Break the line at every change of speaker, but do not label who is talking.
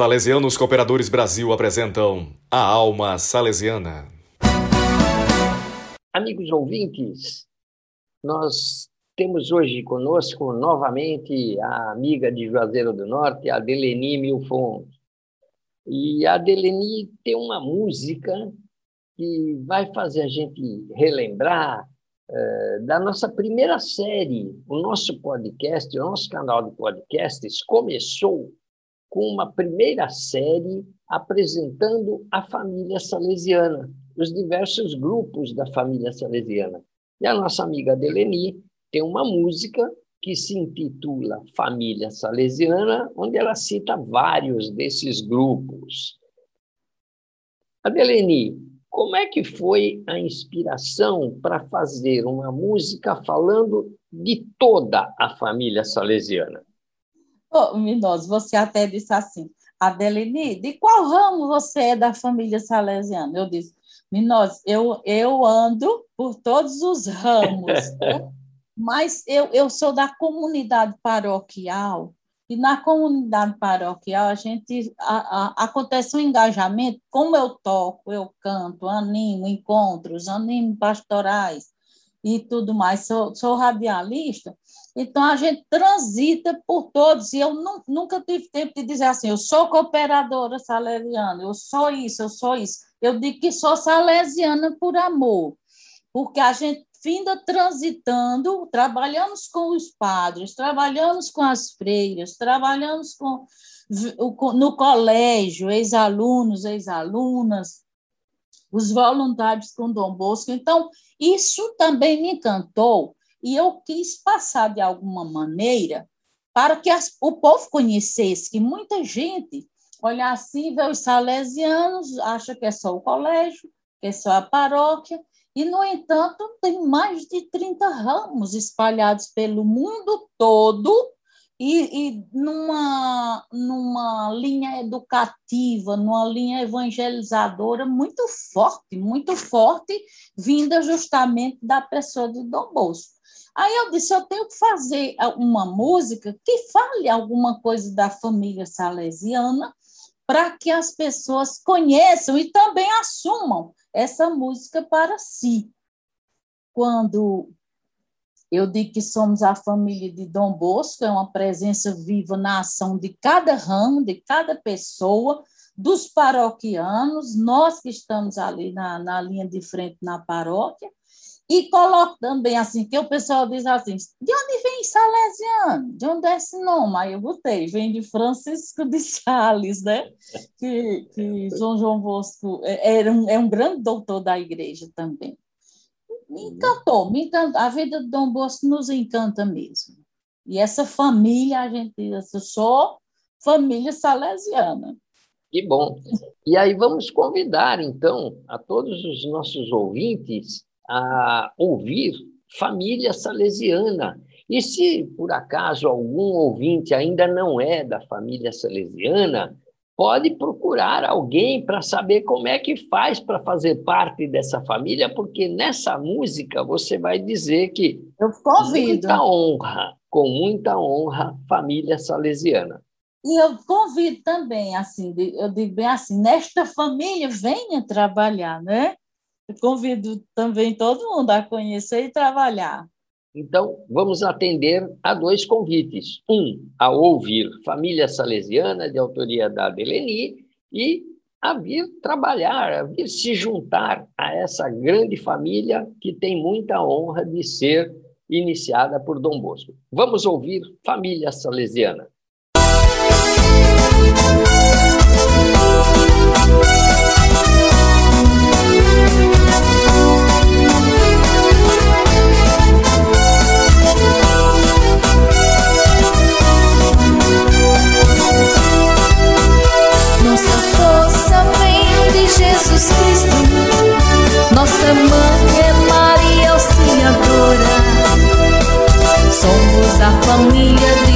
Salesianos Cooperadores Brasil apresentam a Alma Salesiana.
Amigos ouvintes, nós temos hoje conosco novamente a amiga de Juazeiro do Norte, a Deleni Milfon. E a Deleni tem uma música que vai fazer a gente relembrar uh, da nossa primeira série. O nosso podcast, o nosso canal de podcasts começou com uma primeira série apresentando a família salesiana, os diversos grupos da família salesiana. E a nossa amiga Deleni tem uma música que se intitula Família Salesiana, onde ela cita vários desses grupos. Adeleni, como é que foi a inspiração para fazer uma música falando de toda a família salesiana?
Minoso, você até disse assim, Adeline, de qual ramo você é da família salesiana? Eu disse, Minoso, eu, eu ando por todos os ramos, né? mas eu, eu sou da comunidade paroquial, e na comunidade paroquial a gente a, a, acontece um engajamento, como eu toco, eu canto, animo encontros, animo pastorais e tudo mais, sou, sou radialista, então, a gente transita por todos, e eu não, nunca tive tempo de dizer assim, eu sou cooperadora salesiana, eu sou isso, eu sou isso. Eu digo que sou salesiana por amor, porque a gente finda transitando, trabalhamos com os padres, trabalhamos com as freiras, trabalhamos com, no colégio, ex-alunos, ex-alunas, os voluntários com Dom Bosco. Então, isso também me encantou, e eu quis passar de alguma maneira para que as, o povo conhecesse que muita gente olha assim, vê os salesianos, acha que é só o colégio, que é só a paróquia, e, no entanto, tem mais de 30 ramos espalhados pelo mundo todo e, e numa, numa linha educativa, numa linha evangelizadora muito forte, muito forte, vinda justamente da pessoa de Dom Bosco. Aí eu disse, eu tenho que fazer uma música que fale alguma coisa da família salesiana para que as pessoas conheçam e também assumam essa música para si. Quando eu digo que somos a família de Dom Bosco, é uma presença viva na ação de cada ramo, de cada pessoa, dos paroquianos, nós que estamos ali na, na linha de frente na paróquia, e coloco também assim, que o pessoal diz assim, de onde vem Salesiano? De onde é esse nome? Aí eu botei, vem de Francisco de Sales, né? Que, que João João Bosco é, era um, é um grande doutor da igreja também. Me encantou, me encantou. A vida de Dom Bosco nos encanta mesmo. E essa família, a gente diz, eu sou família salesiana.
Que bom. E aí vamos convidar, então, a todos os nossos ouvintes a ouvir família salesiana. E se por acaso algum ouvinte ainda não é da família salesiana, pode procurar alguém para saber como é que faz para fazer parte dessa família, porque nessa música você vai dizer que
eu convido.
muita honra, com muita honra, família salesiana.
E eu convido também, assim, eu digo bem assim, nesta família venha trabalhar, né? Convido também todo mundo a conhecer e trabalhar.
Então, vamos atender a dois convites. Um, a ouvir Família Salesiana, de autoria da Adeleni, e a vir trabalhar, a vir se juntar a essa grande família que tem muita honra de ser iniciada por Dom Bosco. Vamos ouvir Família Salesiana.
we